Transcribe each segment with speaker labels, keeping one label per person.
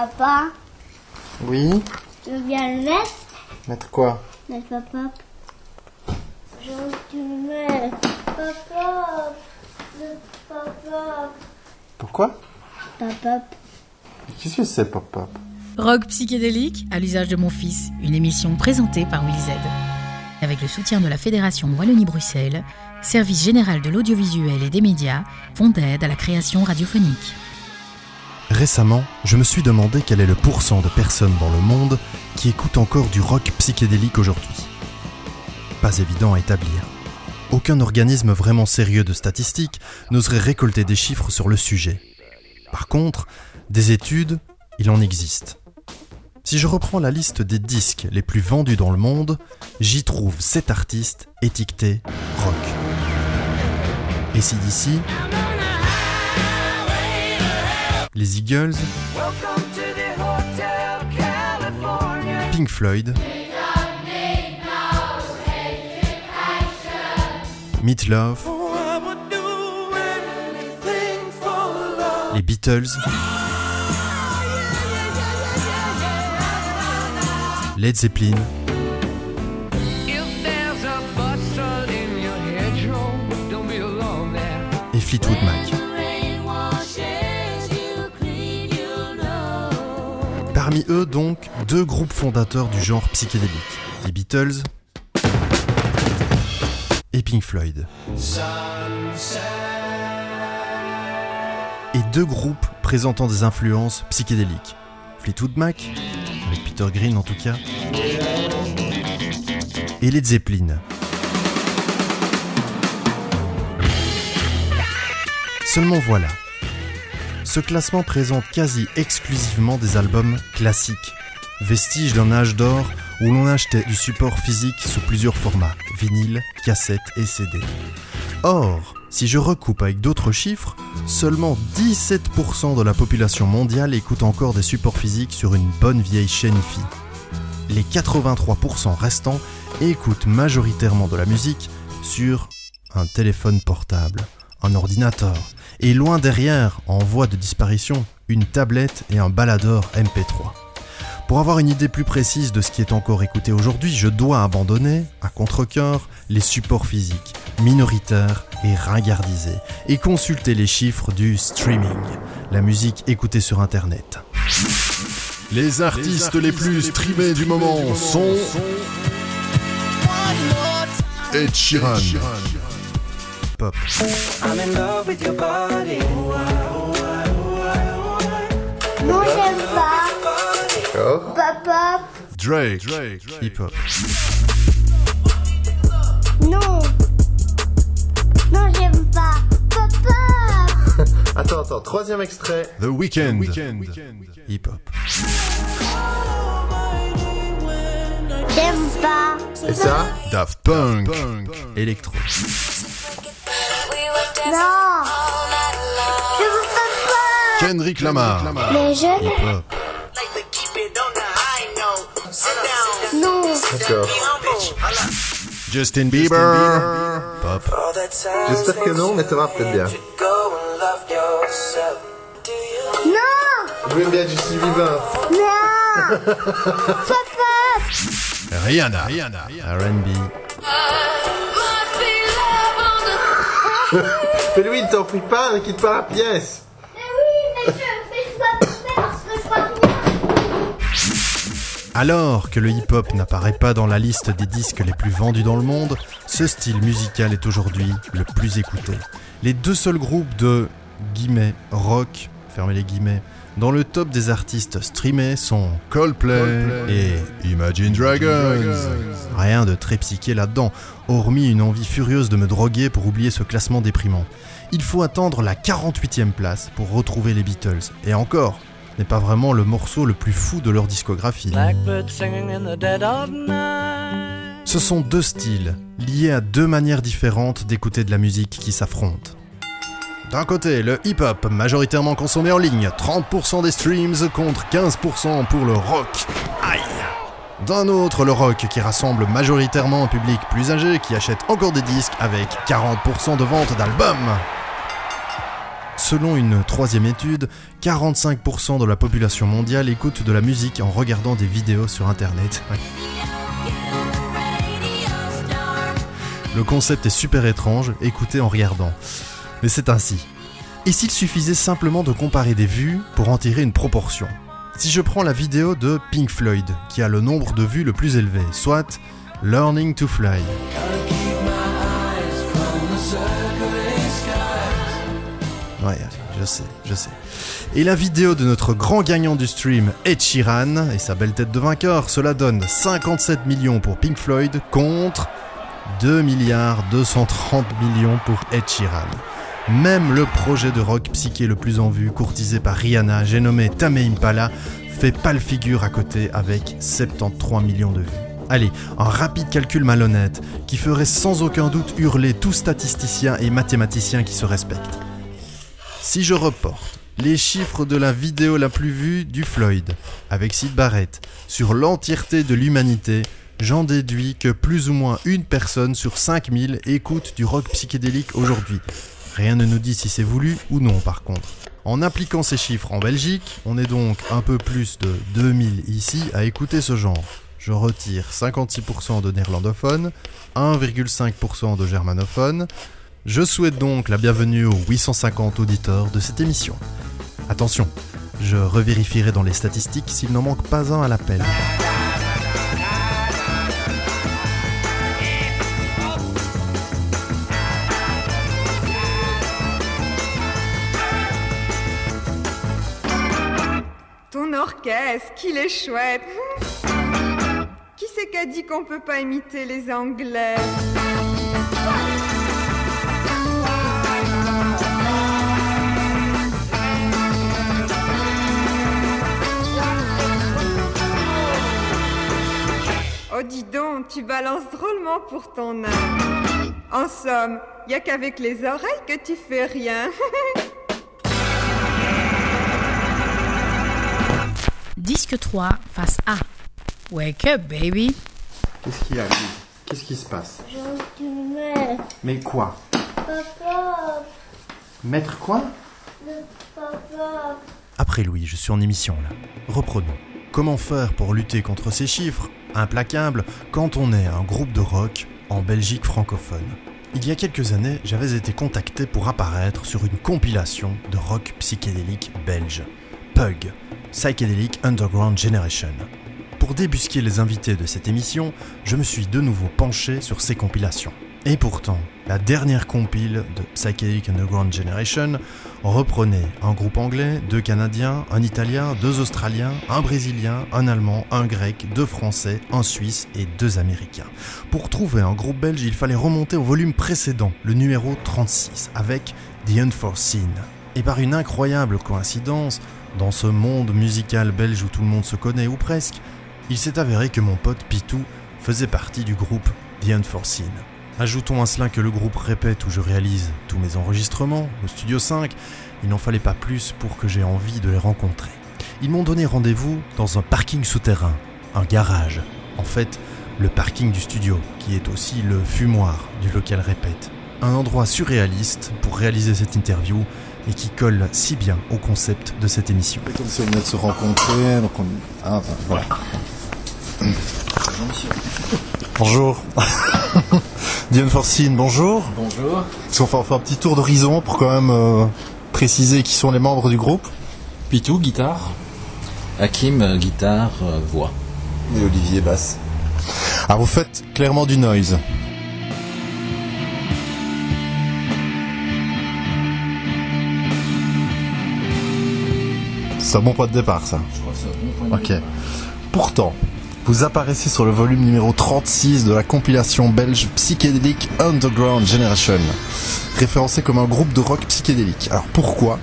Speaker 1: Papa,
Speaker 2: Oui
Speaker 1: tu veux bien le mettre?
Speaker 2: Mettre quoi?
Speaker 1: Mettre papa. Je veux que tu le mets. Papa, le papa.
Speaker 2: Pourquoi?
Speaker 1: Papa.
Speaker 2: Qu'est-ce que c'est, Pop-Pop?
Speaker 3: Rock psychédélique à l'usage de mon fils, une émission présentée par Will Z. Avec le soutien de la Fédération Wallonie-Bruxelles, Service général de l'audiovisuel et des médias, Fonds d'aide à la création radiophonique.
Speaker 4: Récemment, je me suis demandé quel est le pourcent de personnes dans le monde qui écoutent encore du rock psychédélique aujourd'hui. Pas évident à établir. Aucun organisme vraiment sérieux de statistiques n'oserait récolter des chiffres sur le sujet. Par contre, des études, il en existe. Si je reprends la liste des disques les plus vendus dans le monde, j'y trouve 7 artistes étiquetés rock. Et si d'ici, les Eagles, Pink Floyd, Meatloaf, les Beatles, Led Zeppelin, et Fleetwood Mac. Parmi eux donc, deux groupes fondateurs du genre psychédélique, les Beatles et Pink Floyd. Et deux groupes présentant des influences psychédéliques, Fleetwood Mac, avec Peter Green en tout cas, et Led Zeppelin. Seulement voilà, ce classement présente quasi exclusivement des albums classiques, vestiges d'un âge d'or où l'on achetait du support physique sous plusieurs formats, vinyle, cassette et CD. Or, si je recoupe avec d'autres chiffres, seulement 17% de la population mondiale écoute encore des supports physiques sur une bonne vieille chaîne IFI. Les 83% restants écoutent majoritairement de la musique sur un téléphone portable, un ordinateur, et loin derrière, en voie de disparition, une tablette et un baladeur MP3. Pour avoir une idée plus précise de ce qui est encore écouté aujourd'hui, je dois abandonner, à contre-coeur, les supports physiques, minoritaires et ringardisés, et consulter les chiffres du streaming, la musique écoutée sur Internet.
Speaker 5: Les artistes les plus streamés du moment sont Ed Sheeran,
Speaker 4: Pop,
Speaker 1: Non, j'aime pas.
Speaker 2: D'accord.
Speaker 1: Papa.
Speaker 5: Drake,
Speaker 4: hip-hop,
Speaker 1: Non. Non, j'aime pas. Papa.
Speaker 2: Attends, attends, troisième extrait.
Speaker 5: The Weeknd,
Speaker 4: hip-hop,
Speaker 1: J'aime pas.
Speaker 2: Et ça
Speaker 5: Daft Punk,
Speaker 4: électro,
Speaker 1: Non. Je veux papa.
Speaker 5: Kendrick Lamar,
Speaker 1: Mais je
Speaker 4: hip-hop,
Speaker 1: Non.
Speaker 2: D'accord.
Speaker 5: Justin Bieber,
Speaker 4: pop,
Speaker 2: J'espère que non, mais ça va peut-être bien.
Speaker 1: Non.
Speaker 2: Je veux bien Justin Bieber.
Speaker 1: Non. Papa.
Speaker 5: Rihanna,
Speaker 4: R&B,
Speaker 2: Mais lui, ne t'en prie pas, ne quitte pas la pièce.
Speaker 1: Mais oui, mais je, mais je dois tout faire parce que je dois bien.
Speaker 4: Alors que le hip-hop n'apparaît pas dans la liste des disques les plus vendus dans le monde, ce style musical est aujourd'hui le plus écouté. Les deux seuls groupes de guillemets rock, fermez les guillemets, dans le top des artistes streamés sont
Speaker 5: Coldplay
Speaker 4: et
Speaker 5: Imagine Dragons.
Speaker 4: rien de très psyché là-dedans, hormis une envie furieuse de me droguer pour oublier ce classement déprimant. Il faut attendre la 48e place pour retrouver les Beatles, et encore, ce n'est pas vraiment le morceau le plus fou de leur discographie.
Speaker 6: Blackbird singing in the dead of night.
Speaker 4: Ce sont deux styles, liés à deux manières différentes d'écouter de la musique qui s'affrontent. D'un côté, le hip-hop, majoritairement consommé en ligne, 30% des streams contre 15% pour le rock. Aïe D'un autre, le rock qui rassemble majoritairement un public plus âgé qui achète encore des disques avec 40% de ventes d'albums. Selon une troisième étude, 45% de la population mondiale écoute de la musique en regardant des vidéos sur Internet. Le concept est super étrange, écoutez en regardant. Mais c'est ainsi. Et s'il suffisait simplement de comparer des vues pour en tirer une proportion Si je prends la vidéo de Pink Floyd, qui a le nombre de vues le plus élevé, soit Learning to Fly. Ouais, je sais, je sais. Et la vidéo de notre grand gagnant du stream, Ed Sheeran, et sa belle tête de vainqueur, cela donne 57 millions pour Pink Floyd contre 2 milliards 230 millions pour Ed Sheeran. Même le projet de rock psyché le plus en vue, courtisé par Rihanna, j'ai nommé Tame Impala, fait pas le figure à côté avec 73 millions de vues. Allez, un rapide calcul malhonnête qui ferait sans aucun doute hurler tout statisticien et mathématicien qui se respecte. Si je reporte les chiffres de la vidéo la plus vue du Floyd, avec Sid Barrett, sur l'entièreté de l'humanité, j'en déduis que plus ou moins une personne sur 5000 écoute du rock psychédélique aujourd'hui. Rien ne nous dit si c'est voulu ou non par contre. En appliquant ces chiffres en Belgique, on est donc un peu plus de 2000 ici à écouter ce genre. Je retire 56% de néerlandophones, 1,5% de germanophones. Je souhaite donc la bienvenue aux 850 auditeurs de cette émission. Attention, je revérifierai dans les statistiques s'il n'en manque pas un à l'appel.
Speaker 7: Orchestre, qu'il est chouette. Qui c'est qu'a dit qu'on peut pas imiter les Anglais? Oh dis donc, tu balances drôlement pour ton âme. En somme, y a qu'avec les oreilles que tu fais rien.
Speaker 3: Disque 3, face A. Wake up, baby.
Speaker 2: Qu'est-ce qu'il y a, Lise Qu'est-ce qui se passe?
Speaker 1: Je me mets.
Speaker 2: Mais quoi?
Speaker 1: Papa,
Speaker 2: Mettre quoi?
Speaker 1: Le papa.
Speaker 4: Après Louis, je suis en émission là. Reprenons. Comment faire pour lutter contre ces chiffres? Implacables quand on est un groupe de rock en Belgique francophone Il y a quelques années, j'avais été contacté pour apparaître sur une compilation de rock psychédélique belge. Pug, Psychedelic Underground Generation. Pour débusquer les invités de cette émission, je me suis de nouveau penché sur ces compilations. Et pourtant, la dernière compile de Psychedelic Underground Generation reprenait un groupe anglais, deux canadiens, un italien, deux australiens, un brésilien, un allemand, un grec, deux français, un suisse et deux américains. Pour trouver un groupe belge, il fallait remonter au volume précédent, le numéro 36, avec The Unforeseen. Et par une incroyable coïncidence, dans ce monde musical belge où tout le monde se connaît ou presque, il s'est avéré que mon pote Pitou faisait partie du groupe The Unforeseen. Ajoutons à cela que le groupe répète où je réalise tous mes enregistrements, au Studio 5, il n'en fallait pas plus pour que j'ai envie de les rencontrer. Ils m'ont donné rendez-vous dans un parking souterrain, un garage, en fait le parking du studio, qui est aussi le fumoir du local répète. Un endroit surréaliste pour réaliser cette interview et qui colle si bien au concept de cette émission.
Speaker 8: Comme si on venait de se rencontrer, donc on... Ah, voilà. Bonjour. Diane Forcine, bonjour.
Speaker 9: Bonjour.
Speaker 8: Est-ce qu'on fait, on fait un petit tour d'horizon pour quand même euh, préciser qui sont les membres du groupe
Speaker 9: Pitou, guitare. Hakim, euh, guitare, euh, voix.
Speaker 8: Et Olivier, basse. Alors vous faites clairement du noise. C'est un bon point de départ, ça.
Speaker 9: Je crois que c'est un bon point de
Speaker 8: Ok.
Speaker 9: départ.
Speaker 8: Pourtant, vous apparaissez sur le volume numéro 36 de la compilation belge Psychedelic Underground Generation, référencé comme un groupe de rock psychédélique. Alors pourquoi?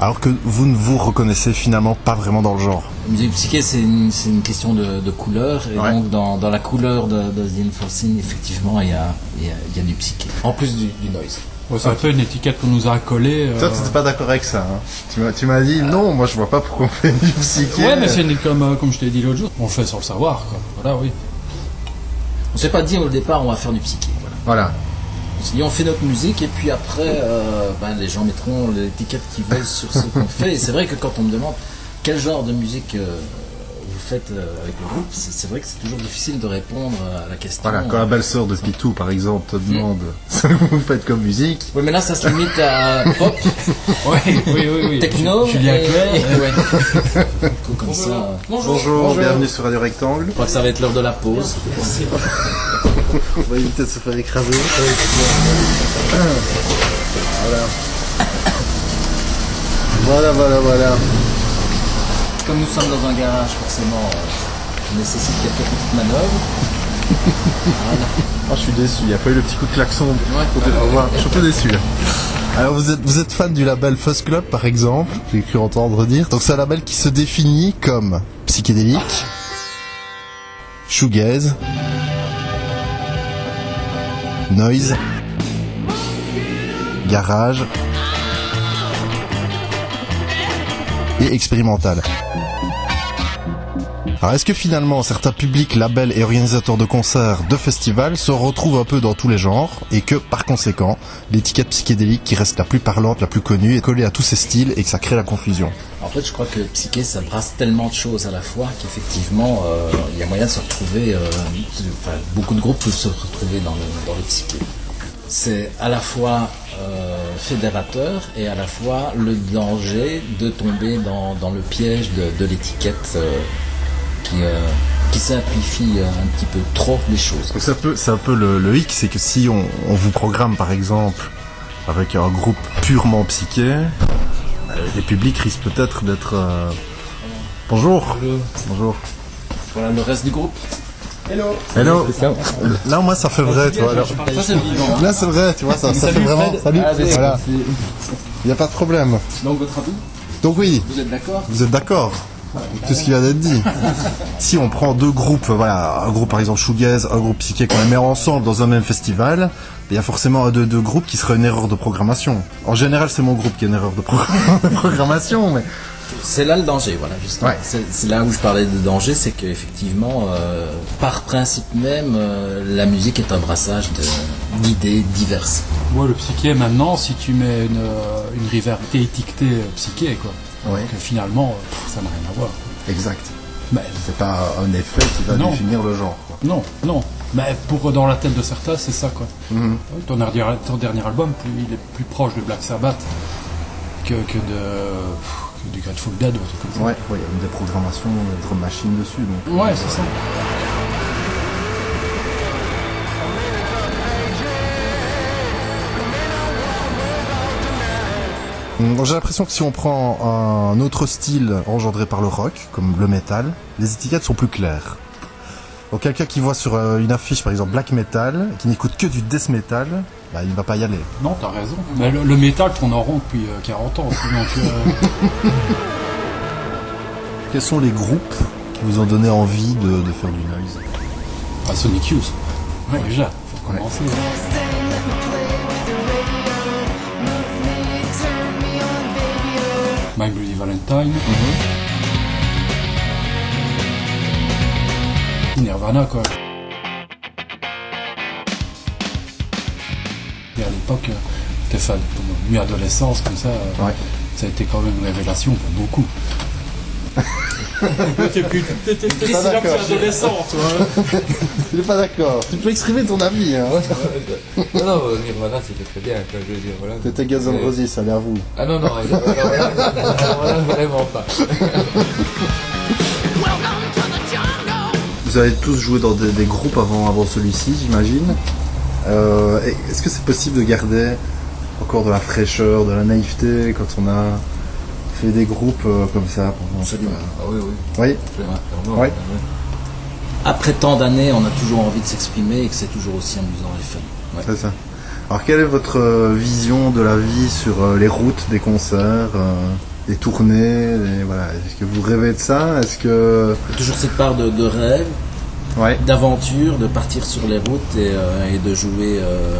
Speaker 8: Alors que vous ne vous reconnaissez finalement pas vraiment dans le genre.
Speaker 9: La musique psyché, c'est une, c'est une question de, de couleur. Et
Speaker 8: Ouais.
Speaker 9: donc, dans, dans la couleur de, de The Enforcing, effectivement, il y a, il y, a, il y a du psyché. En plus du, du noise.
Speaker 10: Ouais, c'est un peu une étiquette qu'on nous a collée. euh,
Speaker 8: Toi, tu n'étais pas d'accord avec ça. Hein tu m'as- tu m'as dit non, moi je vois pas pourquoi on fait du psyché.
Speaker 10: Ouais, mais c'est comme, euh, comme je t'ai dit l'autre jour, on le fait sans le savoir, quoi. Voilà, oui.
Speaker 9: On s'est pas dit au départ, on va faire du psyché. Voilà.
Speaker 8: Voilà.
Speaker 9: On s'est dit, on fait notre musique et puis après, euh, ben, les gens mettront l'étiquette qu'ils veulent sur ce qu'on fait. Et c'est vrai que quand on me demande quel genre de musique euh, faites euh, avec le groupe, c'est vrai que c'est toujours difficile de répondre à la question.
Speaker 8: Voilà, quand la belle-sœur de Pitou, par exemple, te demande ce que vous faites comme musique.
Speaker 9: Oui, mais là, ça se limite à pop,
Speaker 10: Oui, oui, oui. oui.
Speaker 9: techno,
Speaker 10: Julien
Speaker 9: et,
Speaker 10: Clerc.
Speaker 9: et- ouais. comme ça.
Speaker 8: Bonjour, bienvenue sur Radio Rectangle.
Speaker 9: Je crois que ça va être l'heure de la pause.
Speaker 8: On va éviter de se faire écraser. Voilà. Voilà, voilà, voilà.
Speaker 9: Comme nous sommes dans un garage, forcément, euh, on nécessite quelques petites manœuvres.
Speaker 8: Ah, je suis déçu, il n'y a pas eu le petit coup de klaxon.
Speaker 9: Ouais.
Speaker 8: Je suis un peu déçu. là. Alors vous êtes, vous êtes fan du label Fuzz Club par exemple, j'ai cru entendre dire. Donc c'est un label qui se définit comme psychédélique, shoegaze, noise, garage et expérimental. Alors est-ce que finalement certains publics, labels et organisateurs de concerts, de festivals se retrouvent un peu dans tous les genres et que par conséquent l'étiquette psychédélique qui reste la plus parlante, la plus connue est collée à tous ces styles et que ça crée la confusion?
Speaker 9: En fait, je crois que psyché, ça brasse tellement de choses à la fois qu'effectivement, euh, il y a moyen de se retrouver. euh, enfin, beaucoup de groupes peuvent se retrouver dans le, dans le psyché. C'est à la fois euh, fédérateur et à la fois le danger de tomber dans, dans le piège de, de l'étiquette euh, qui, euh, qui simplifie un petit peu trop les choses.
Speaker 8: C'est un peu, c'est un peu le, le hic, c'est que si on, on vous programme par exemple avec un groupe purement psyché, les publics risquent peut-être d'être... Bonjour Bonjour
Speaker 9: Voilà le reste du groupe.
Speaker 8: Hello Là moi ça fait vrai, tu vois. alors-. Là c'est vrai, tu vois, ça, ça fait vraiment... Salut
Speaker 9: Ah.
Speaker 8: Voilà, il n'y a pas de problème.
Speaker 9: Donc, votre avis?
Speaker 8: Donc oui,
Speaker 9: Vous êtes d'accord?
Speaker 8: Vous êtes d'accord Tout ce qui vient d'être dit. si on prend deux groupes, voilà, un groupe par exemple shoegaze, un groupe psyché qu'on les met ensemble dans un même festival, il y a forcément un de deux groupes qui serait une erreur de programmation. En général, c'est mon groupe qui est une erreur de, pro- de programmation, mais
Speaker 9: C'est là le danger, voilà, justement.
Speaker 8: Ouais.
Speaker 9: C'est c'est là où je parlais de danger, c'est qu'effectivement, euh, par principe même, euh, la musique est un brassage de- d'idées diverses.
Speaker 10: Ouais, le psyché, maintenant, si tu mets une, euh, une rivalité étiquetée euh, psyché, quoi.
Speaker 8: Ouais.
Speaker 10: Donc, finalement, pff, ça n'a rien à voir.
Speaker 8: exact.
Speaker 10: Mais
Speaker 8: C'est pas un effet qui va
Speaker 10: Non.
Speaker 8: définir le genre. quoi.
Speaker 10: non, non. Mais pour dans la tête de certains, c'est ça, quoi.
Speaker 8: Mhm.
Speaker 10: Ton, dernier, ton dernier album, plus, il est plus proche de Black Sabbath que, que de, du Grateful Dead ou un truc comme ça.
Speaker 8: Ouais, ouais, il y a une des programmations de drum machine dessus. Donc,
Speaker 10: Ouais, c'est ça.
Speaker 8: Hum, J'ai l'impression que si on prend un autre style engendré par le rock, comme le metal, les étiquettes sont plus claires. Donc quelqu'un qui voit sur euh, une affiche par exemple black metal, qui n'écoute que du death metal, bah, il va pas y aller.
Speaker 10: Non, t'as raison. Mais le, le métal tourne en rond depuis euh, 40 ans. aussi, Donc, euh,
Speaker 8: Quels sont les groupes qui vous ont donné envie de, de faire du noise?
Speaker 10: Ah, Sonic Youth. Déjà, faut
Speaker 8: Ouais.
Speaker 10: commencer. My Bloody Valentine. Nirvana, quoi. Et à l'époque, euh, t'es fan. Pour une adolescence, comme ça, euh,
Speaker 8: Ouais.
Speaker 10: ça a été quand même une révélation pour beaucoup. T'es plus, t'étais
Speaker 8: pas d'accord.
Speaker 10: adolescent, toi.
Speaker 8: Tu n'es pas d'accord. Tu peux exprimer ton avis. Hein.
Speaker 11: Non, non, Nirvana c'était très bien, quoi, je veux dire, voilà.
Speaker 8: C'était Guns N' Roses, allez à vous.
Speaker 11: Ah non, non, Nirvana, vraiment pas.
Speaker 8: Vous avez tous joué dans des, des groupes avant, avant celui-ci, j'imagine. Euh, Est-ce que c'est possible de garder encore de la fraîcheur, de la naïveté quand on a fait des groupes euh, comme ça pendant...
Speaker 9: Absolument.
Speaker 11: Ah oui, oui.
Speaker 9: Après tant d'années, on a toujours envie de s'exprimer et que c'est toujours aussi amusant et fun. Ouais.
Speaker 8: c'est ça. Alors quelle est votre euh, vision de la vie sur les routes des concerts, les tournées les- voilà. Est-ce que vous rêvez de ça? Est-ce que...
Speaker 9: Toujours cette part de, de rêve,
Speaker 8: Ouais.
Speaker 9: d'aventure, de partir sur les routes et, euh, et de jouer euh,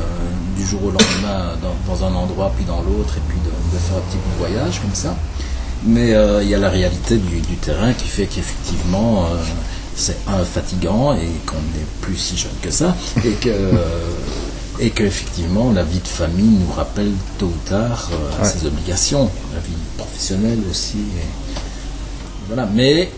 Speaker 9: du jour au lendemain dans, dans un endroit puis dans l'autre et puis de, de faire un petit de voyage comme ça. Mais euh, il y a la réalité du, du terrain qui fait qu'effectivement c'est un fatigant et qu'on n'est plus si jeune que ça et que Et que effectivement la vie de famille nous rappelle tôt ou tard euh,
Speaker 8: Ouais.
Speaker 9: ses obligations, la vie professionnelle aussi. et- voilà. Mais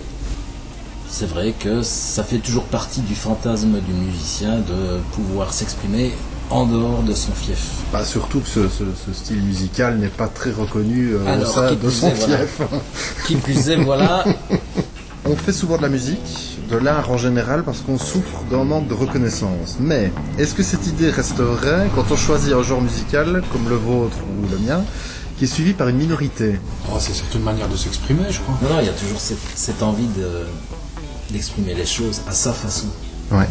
Speaker 9: c'est vrai que ça fait toujours partie du fantasme du musicien de pouvoir s'exprimer en dehors de son fief.
Speaker 8: Bah, surtout que ce, ce- ce style musical n'est pas très reconnu euh, au
Speaker 9: Alors,
Speaker 8: sein
Speaker 9: qui
Speaker 8: de son
Speaker 9: est, voilà.
Speaker 8: fief.
Speaker 9: Qui plus est, voilà.
Speaker 8: On fait souvent de la musique, de l'art en général, parce qu'on souffre d'un manque de reconnaissance. Mais est-ce que cette idée reste vraie quand on choisit un genre musical, comme le vôtre ou le mien, qui est suivi par une minorité?
Speaker 10: Oh, c'est surtout une manière de s'exprimer, je crois.
Speaker 9: Non, non, il y a toujours cette, cette envie de- d'exprimer les choses à sa façon.
Speaker 8: Ouais.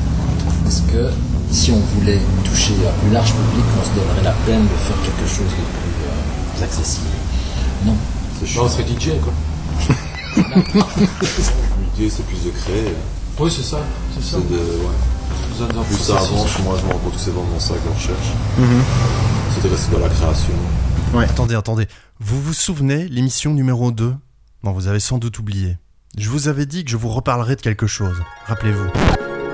Speaker 9: Parce que si on voulait toucher un plus large public, on se donnerait la peine de faire quelque chose de plus, euh, plus accessible. Non.
Speaker 10: Non, on serait DJ, quoi.
Speaker 11: L'idée, c'est plus de créer.
Speaker 10: Oui, c'est ça. C'est ça.
Speaker 11: C'est de. Ouais. Plus ça avance, moi je me rends compte que c'est vraiment ça qu'on cherche.
Speaker 4: Mhm.
Speaker 11: C'est de rester dans la création.
Speaker 4: Attendez, attendez. Vous vous souvenez, l'émission numéro 2 Non, vous avez sans doute oublié. Je vous avais dit que je vous reparlerai de quelque chose. Rappelez-vous.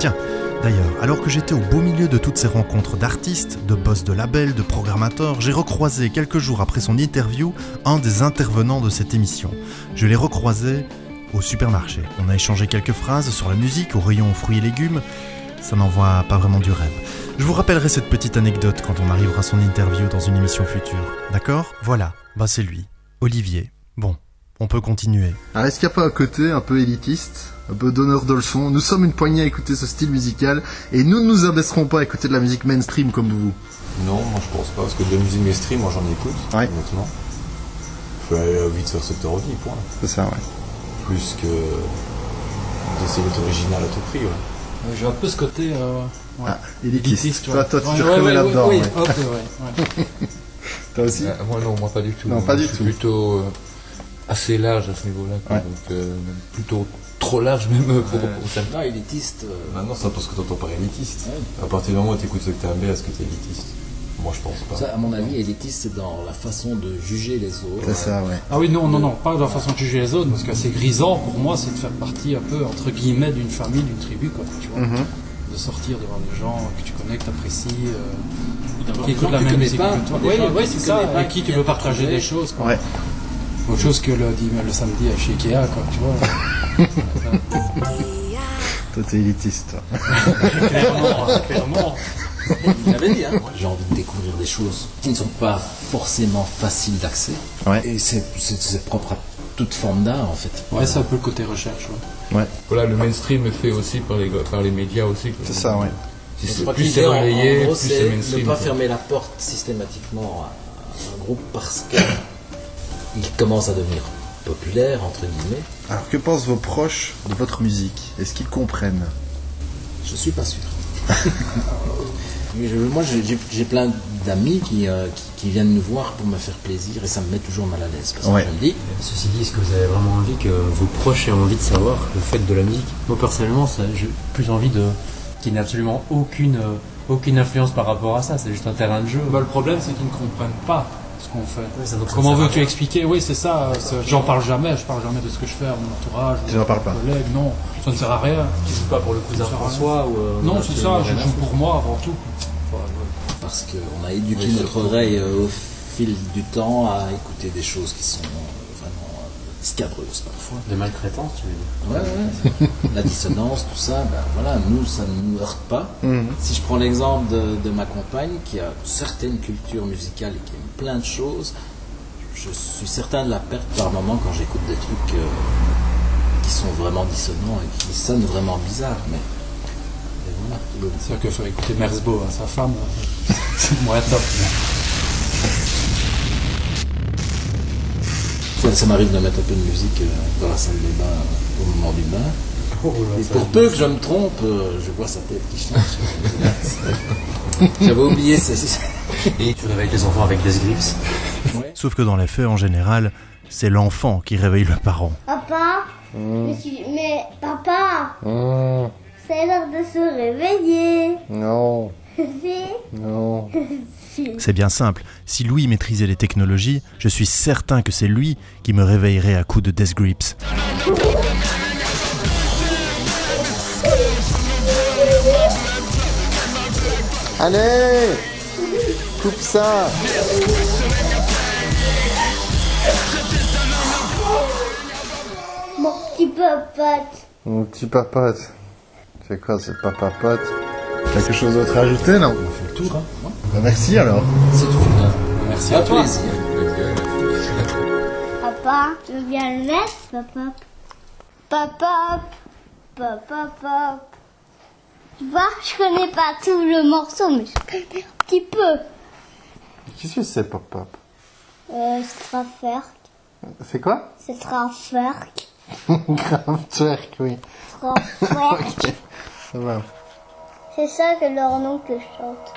Speaker 4: Tiens, d'ailleurs, alors que j'étais au beau milieu de toutes ces rencontres d'artistes, de boss de labels, de programmateurs, j'ai recroisé quelques jours après son interview un des intervenants de cette émission. Je l'ai recroisé au supermarché. On a échangé quelques phrases sur la musique au rayon fruits et légumes. Ça n'envoie pas vraiment du rêve. Je vous rappellerai cette petite anecdote quand on arrivera à son interview dans une émission future. D'accord? Voilà, bah c'est lui, Olivier. Bon, on peut continuer.
Speaker 8: Alors est-ce qu'il n'y a pas un côté un peu élitiste, un peu donneur de leçons Nous sommes une poignée à écouter ce style musical, et nous ne nous abaisserons pas à écouter de la musique mainstream comme vous.
Speaker 11: Non, moi je pense pas, parce que de la musique mainstream, moi j'en écoute,
Speaker 8: Ouais.
Speaker 11: honnêtement. Faut aller euh, vite faire cette parodie, point.
Speaker 8: C'est ça, ouais.
Speaker 11: Plus que d'essayer d'être original à tout prix, ouais.
Speaker 10: Ouais, J'ai un peu ce côté. euh, ouais.
Speaker 8: Ah, élitiste. Toi, toi, tu te reconnais là-dedans,
Speaker 10: Oui, hop.
Speaker 8: Toi aussi
Speaker 11: Euh,
Speaker 12: moi non, moi pas du tout.
Speaker 8: Non, pas
Speaker 12: Je
Speaker 8: du
Speaker 12: suis
Speaker 8: tout.
Speaker 12: plutôt euh, assez large à ce niveau-là. Donc euh, plutôt trop large même euh, pour, pour ça.
Speaker 9: Non, élitiste. euh,
Speaker 11: Maintenant, c'est parce que t'entends par élitiste. À partir du moment où t'écoutes ce que t'aimes bien, est-ce que t'es élitiste? Moi je pense pas.
Speaker 9: Ça, à mon avis, élitiste, c'est dans la façon de juger les autres.
Speaker 8: C'est ça, ouais.
Speaker 10: Ah oui, non, non, non, pas de la façon de juger les autres, parce que c'est grisant pour moi, c'est de faire partie un peu, entre guillemets, d'une famille, d'une tribu, quoi, tu vois.
Speaker 8: Mhm.
Speaker 10: De sortir devant des gens que tu connais, que tu apprécies,
Speaker 9: d'avoir
Speaker 10: qui écoutent la même musique
Speaker 9: pas,
Speaker 10: que toi.
Speaker 9: des
Speaker 10: Oui, c'est ça, avec qui tu veux partager des choses, quoi.
Speaker 8: Ouais.
Speaker 10: Autre chose que le, le samedi chez Ikea, quoi, tu vois.
Speaker 8: Toi, t'es élitiste. toi.
Speaker 10: clairement, clairement.
Speaker 9: Il dit, hein. J'ai envie de découvrir des choses qui ne sont pas forcément faciles d'accès.
Speaker 8: Ouais.
Speaker 9: Et c'est c'est- c'est propre à toute forme d'art, en fait.
Speaker 10: Ouais, c'est un peu le côté recherche, ouais.
Speaker 12: Voilà, le mainstream est fait aussi par les, par les médias aussi. quoi.
Speaker 8: C'est ça, ouais.
Speaker 12: Si c'est- plus c'est relayé,
Speaker 9: en gros,
Speaker 12: plus
Speaker 9: c'est
Speaker 12: c'est
Speaker 9: ne
Speaker 12: mainstream.
Speaker 9: pas
Speaker 12: quoi.
Speaker 9: fermer la porte systématiquement à un groupe parce que il commence à devenir populaire, entre guillemets.
Speaker 8: Alors, que pensent vos proches de votre musique? Est-ce qu'ils comprennent?
Speaker 9: Je suis pas sûr. Mais je- moi, j'ai- plein d'amis qui, euh, qui, qui viennent nous voir pour me faire plaisir et ça me met toujours mal à l'aise. Parce que
Speaker 8: Ouais.
Speaker 9: je me dis,
Speaker 13: Ceci dit, est-ce que vous avez vraiment envie que vos proches aient envie de savoir le fait de la musique? Moi personnellement, j'ai plus envie de qu'il n'y ait absolument aucune, euh, aucune influence par rapport à ça. C'est juste un terrain de jeu.
Speaker 10: Bah, le problème, c'est qu'ils ne comprennent pas ce qu'on fait. Comment veux-tu expliquer Oui, c'est ça. J'en parle jamais. Je parle jamais de ce que je fais à mon entourage.
Speaker 8: Tu n'en parles pas.
Speaker 10: collègues. Non, ça ne sert à rien.
Speaker 13: Tu joues pas pour le cousin François ou euh,
Speaker 10: Non, c'est ça. Je joue pour moi avant tout.
Speaker 9: parce qu'on a éduqué
Speaker 11: Oui,
Speaker 9: notre oreille euh, au fil du temps à écouter des choses qui sont scabreuses parfois.
Speaker 13: De maltraitance, tu veux dire
Speaker 9: Ouais, ouais. La dissonance, tout ça, ben voilà, nous, ça ne nous heurte pas.
Speaker 8: Mhm.
Speaker 9: Si je prends l'exemple de, de ma compagne, qui a certaines cultures musicales et qui aime plein de choses, je suis certain de la perte par moment quand j'écoute des trucs euh, qui sont vraiment dissonants et qui sonnent vraiment bizarres. Mais, mais voilà. le-
Speaker 10: C'est-à-dire qu'il faut écouter Merzbo à sa femme. C'est moins top.
Speaker 9: Ça m'arrive de mettre un peu de musique euh, dans la salle de bain euh, au moment du bain.
Speaker 10: Oh,
Speaker 9: Et pour peu que je me trompe, euh, je vois sa tête qui change. J'avais oublié ça.
Speaker 13: Et tu réveilles tes enfants avec des grips.
Speaker 4: Sauf que dans les faits, en général, c'est l'enfant qui réveille le parent.
Speaker 1: Papa, je suis... mais papa, c'est l'heure de se réveiller.
Speaker 8: Non, non.
Speaker 4: C'est bien simple, si Louis maîtrisait les technologies, je suis certain que c'est lui qui me réveillerait à coups de Death Grips.
Speaker 8: Allez coupe ça
Speaker 1: Mon petit papote.
Speaker 8: Mon petit papote. C'est quoi ce papa pote T'as quelque chose d'autre à ajouter, non On a fait le tour, hein bah, Merci alors.
Speaker 9: C'est tout. Merci à toi. Plaisir.
Speaker 1: Papa, tu veux bien le mettre Papa. Papa. Papa. Papa. Tu vois, je connais pas tout le morceau, mais je connais un petit peu.
Speaker 8: Qu'est-ce que c'est, pop-pop
Speaker 1: Euh, Strafwerk.
Speaker 8: C'est quoi
Speaker 1: C'est Strafwerk.
Speaker 8: Grave twerk, oui.
Speaker 1: Strafwerk.
Speaker 8: Ça va.
Speaker 1: C'est ça que leur je chante.